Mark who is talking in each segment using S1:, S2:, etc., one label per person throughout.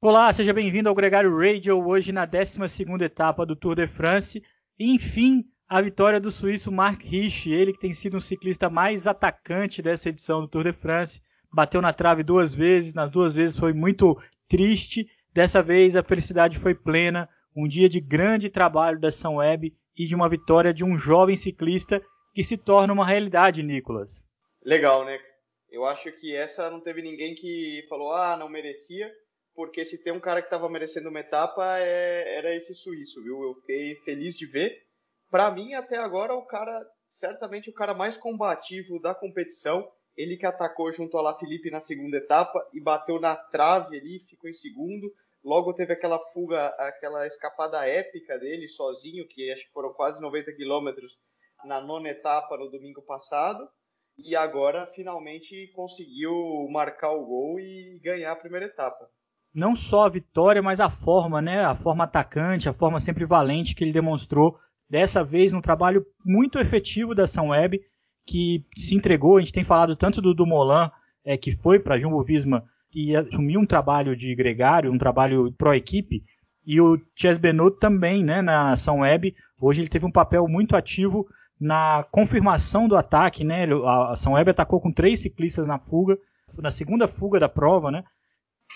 S1: Olá, seja bem-vindo ao Gregário Radio, hoje na 12ª etapa do Tour de France. E, enfim, a vitória do suíço Mark Rich, ele que tem sido um ciclista mais atacante dessa edição do Tour de France. Bateu na trave duas vezes, nas duas vezes foi muito triste. Dessa vez a felicidade foi plena, um dia de grande trabalho da São Web e de uma vitória de um jovem ciclista que se torna uma realidade, Nicolas.
S2: Legal, né? Eu acho que essa não teve ninguém que falou, ah, não merecia, porque se tem um cara que estava merecendo uma etapa, é, era esse suíço, viu? Eu fiquei feliz de ver. Para mim, até agora, o cara, certamente o cara mais combativo da competição. Ele que atacou junto ao La Felipe na segunda etapa e bateu na trave ali, ficou em segundo. Logo teve aquela fuga, aquela escapada épica dele sozinho, que acho que foram quase 90 quilômetros na nona etapa no domingo passado e agora finalmente conseguiu marcar o gol e ganhar a primeira etapa.
S1: Não só a vitória, mas a forma, né? A forma atacante, a forma sempre valente que ele demonstrou. Dessa vez, num trabalho muito efetivo da São Web, que se entregou. A gente tem falado tanto do Dumoulin, é, que foi para Jumbo Visma e assumiu um trabalho de gregário, um trabalho pro-equipe, e o Chess Benot também, né, na São Web. Hoje ele teve um papel muito ativo na confirmação do ataque, né? A São Web atacou com três ciclistas na fuga, na segunda fuga da prova, né?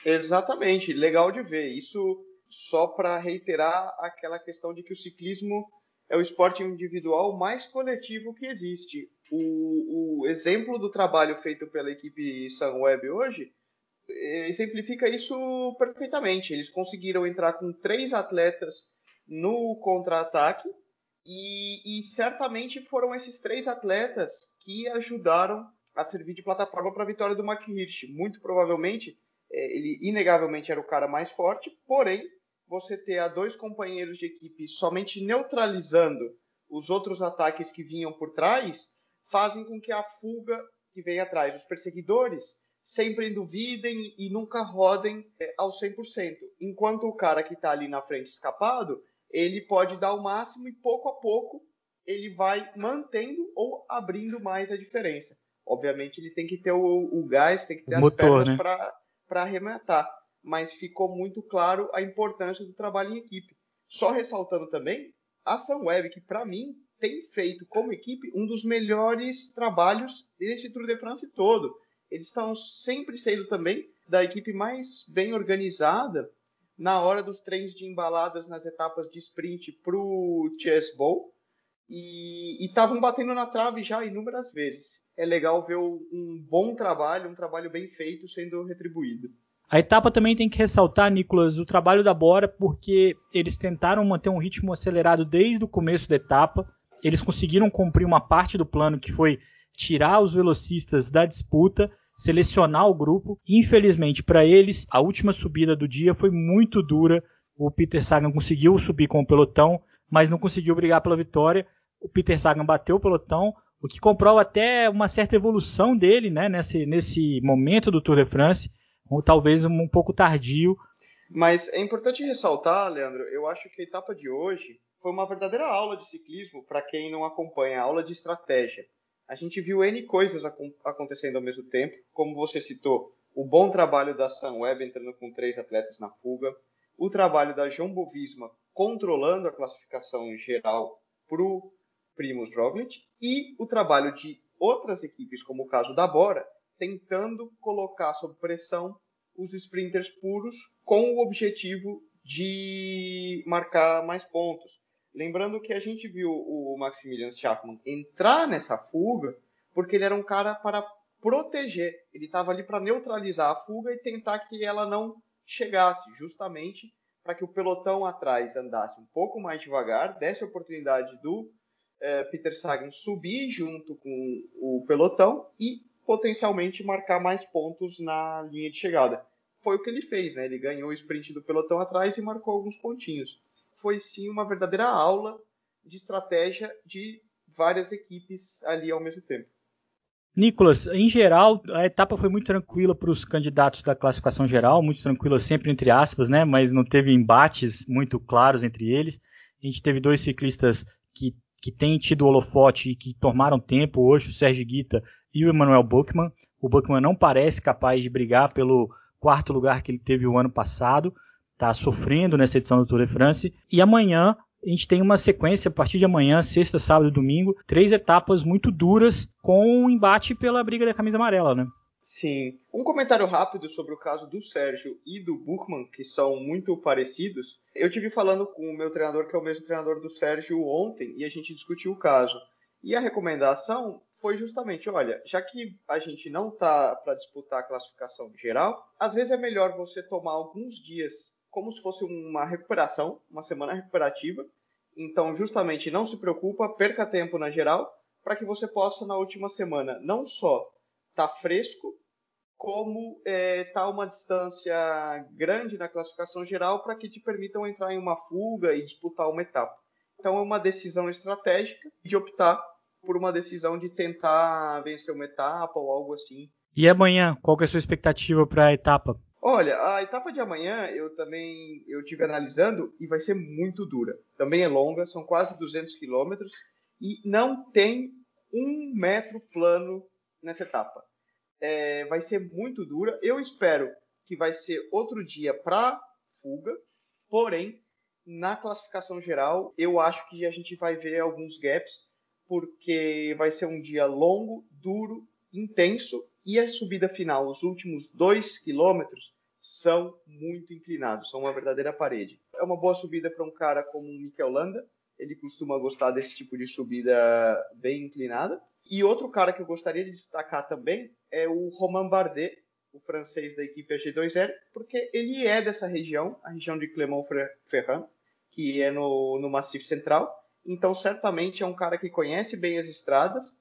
S2: Exatamente, legal de ver. Isso só para reiterar aquela questão de que o ciclismo é o esporte individual mais coletivo que existe. O, o exemplo do trabalho feito pela equipe Sunweb hoje eh, exemplifica isso perfeitamente. Eles conseguiram entrar com três atletas no contra-ataque e, e, certamente foram esses três atletas que ajudaram a servir de plataforma para a vitória do Mark Hirsch. Muito provavelmente, ele inegavelmente era o cara mais forte, porém, você ter a dois companheiros de equipe somente neutralizando os outros ataques que vinham por trás, fazem com que a fuga que vem atrás, os perseguidores, sempre duvidem e nunca rodem é, ao 100%. Enquanto o cara que está ali na frente escapado, ele pode dar o máximo e pouco a pouco ele vai mantendo ou abrindo mais a diferença. Obviamente ele tem que ter o, o gás, tem que ter o as motor, pernas né? para arrematar. Mas ficou muito claro a importância do trabalho em equipe. Só ressaltando também a Sunweb, que para mim tem feito como equipe um dos melhores trabalhos deste Tour de France todo. Eles estão sempre sendo também da equipe mais bem organizada na hora dos trens de embaladas nas etapas de sprint para o Chess Bowl e estavam batendo na trave já inúmeras vezes. É legal ver um bom trabalho, um trabalho bem feito sendo retribuído.
S1: A etapa também tem que ressaltar, Nicolas, o trabalho da Bora, porque eles tentaram manter um ritmo acelerado desde o começo da etapa. Eles conseguiram cumprir uma parte do plano que foi tirar os velocistas da disputa selecionar o grupo. Infelizmente para eles, a última subida do dia foi muito dura. O Peter Sagan conseguiu subir com o pelotão, mas não conseguiu brigar pela vitória. O Peter Sagan bateu o pelotão, o que comprova até uma certa evolução dele né, nesse, nesse momento do Tour de France, ou talvez um, um pouco tardio.
S2: Mas é importante ressaltar, Leandro, eu acho que a etapa de hoje foi uma verdadeira aula de ciclismo para quem não acompanha, aula de estratégia a gente viu N coisas acontecendo ao mesmo tempo, como você citou, o bom trabalho da Sunweb entrando com três atletas na fuga, o trabalho da Jumbo Visma controlando a classificação geral para o Primus Roglic e o trabalho de outras equipes, como o caso da Bora, tentando colocar sob pressão os sprinters puros com o objetivo de marcar mais pontos. Lembrando que a gente viu o Maximilian Schachmann entrar nessa fuga porque ele era um cara para proteger. Ele estava ali para neutralizar a fuga e tentar que ela não chegasse, justamente para que o pelotão atrás andasse um pouco mais devagar, desse a oportunidade do eh, Peter Sagan subir junto com o pelotão e potencialmente marcar mais pontos na linha de chegada. Foi o que ele fez, né? Ele ganhou o sprint do pelotão atrás e marcou alguns pontinhos foi sim uma verdadeira aula de estratégia de várias equipes ali ao mesmo tempo.
S1: Nicolas, em geral, a etapa foi muito tranquila para os candidatos da classificação geral, muito tranquila sempre entre aspas, né? Mas não teve embates muito claros entre eles. A gente teve dois ciclistas que, que têm tido holofote e que tomaram tempo hoje, o Sérgio Guita e o Emanuel Buchmann. O Buchmann não parece capaz de brigar pelo quarto lugar que ele teve o ano passado, está sofrendo nessa edição do Tour de France. E amanhã a gente tem uma sequência a partir de amanhã, sexta, sábado e domingo, três etapas muito duras com um embate pela briga da camisa amarela, né?
S2: Sim. Um comentário rápido sobre o caso do Sérgio e do Buchmann, que são muito parecidos. Eu tive falando com o meu treinador, que é o mesmo treinador do Sérgio, ontem, e a gente discutiu o caso. E a recomendação foi justamente, olha, já que a gente não está para disputar a classificação geral, às vezes é melhor você tomar alguns dias como se fosse uma recuperação, uma semana recuperativa. Então, justamente, não se preocupa, perca tempo na geral, para que você possa na última semana não só tá fresco, como é, tá uma distância grande na classificação geral para que te permitam entrar em uma fuga e disputar uma etapa. Então é uma decisão estratégica de optar por uma decisão de tentar vencer uma etapa ou algo assim.
S1: E amanhã, qual é a sua expectativa para a etapa?
S2: Olha, a etapa de amanhã eu também eu tive analisando e vai ser muito dura. Também é longa, são quase 200 quilômetros e não tem um metro plano nessa etapa. É, vai ser muito dura. Eu espero que vai ser outro dia para fuga, porém, na classificação geral, eu acho que a gente vai ver alguns gaps, porque vai ser um dia longo, duro, intenso, e a subida final, os últimos dois quilômetros, são muito inclinados, são uma verdadeira parede. É uma boa subida para um cara como o Mikel Landa, ele costuma gostar desse tipo de subida bem inclinada. E outro cara que eu gostaria de destacar também é o Romain Bardet, o francês da equipe AG2R, porque ele é dessa região, a região de Clermont-Ferrand, que é no, no Massif Central. Então, certamente é um cara que conhece bem as estradas,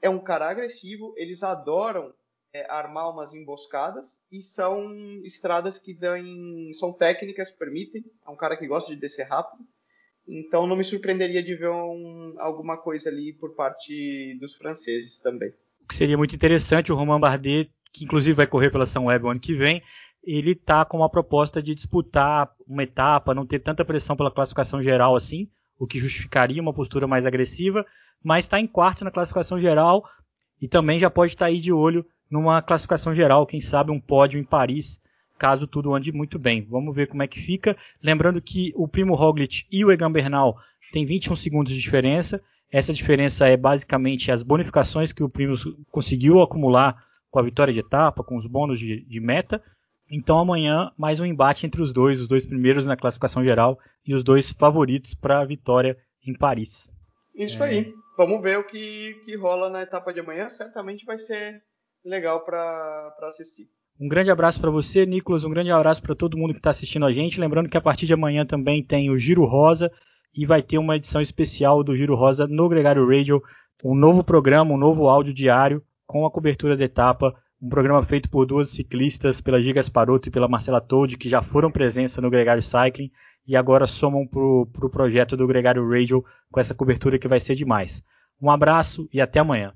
S2: é um cara agressivo, eles adoram armar umas emboscadas e são estradas que dão, são técnicas, permitem. É um cara que gosta de descer rápido. Então não me surpreenderia de ver um, alguma coisa ali por parte dos franceses também.
S1: O que seria muito interessante, o Romain Bardet, que inclusive vai correr pela São Web ano que vem, ele está com uma proposta de disputar uma etapa, não ter tanta pressão pela classificação geral assim, o que justificaria uma postura mais agressiva, mas está em quarto na classificação geral e também já pode estar tá aí de olho numa classificação geral, quem sabe um pódio em Paris caso tudo ande muito bem. Vamos ver como é que fica. Lembrando que o Primo Roglic e o Egan Bernal têm 21 segundos de diferença. Essa diferença é basicamente as bonificações que o Primo conseguiu acumular com a vitória de etapa, com os bônus de, de meta. Então amanhã mais um embate entre os dois, os dois primeiros na classificação geral e os dois favoritos para a vitória em Paris.
S2: Isso é... aí. Vamos ver o que, que rola na etapa de amanhã. Certamente vai ser legal para assistir.
S1: Um grande abraço para você, Nicolas. Um grande abraço para todo mundo que está assistindo a gente. Lembrando que a partir de amanhã também tem o Giro Rosa e vai ter uma edição especial do Giro Rosa no Gregário Radio, um novo programa, um novo áudio diário com a cobertura da etapa. Um programa feito por duas ciclistas, pela Giga Sparotto e pela Marcela Todd, que já foram presença no Gregário Cycling e agora somam para o pro projeto do Gregário Radio com essa cobertura que vai ser demais. Um abraço e até amanhã.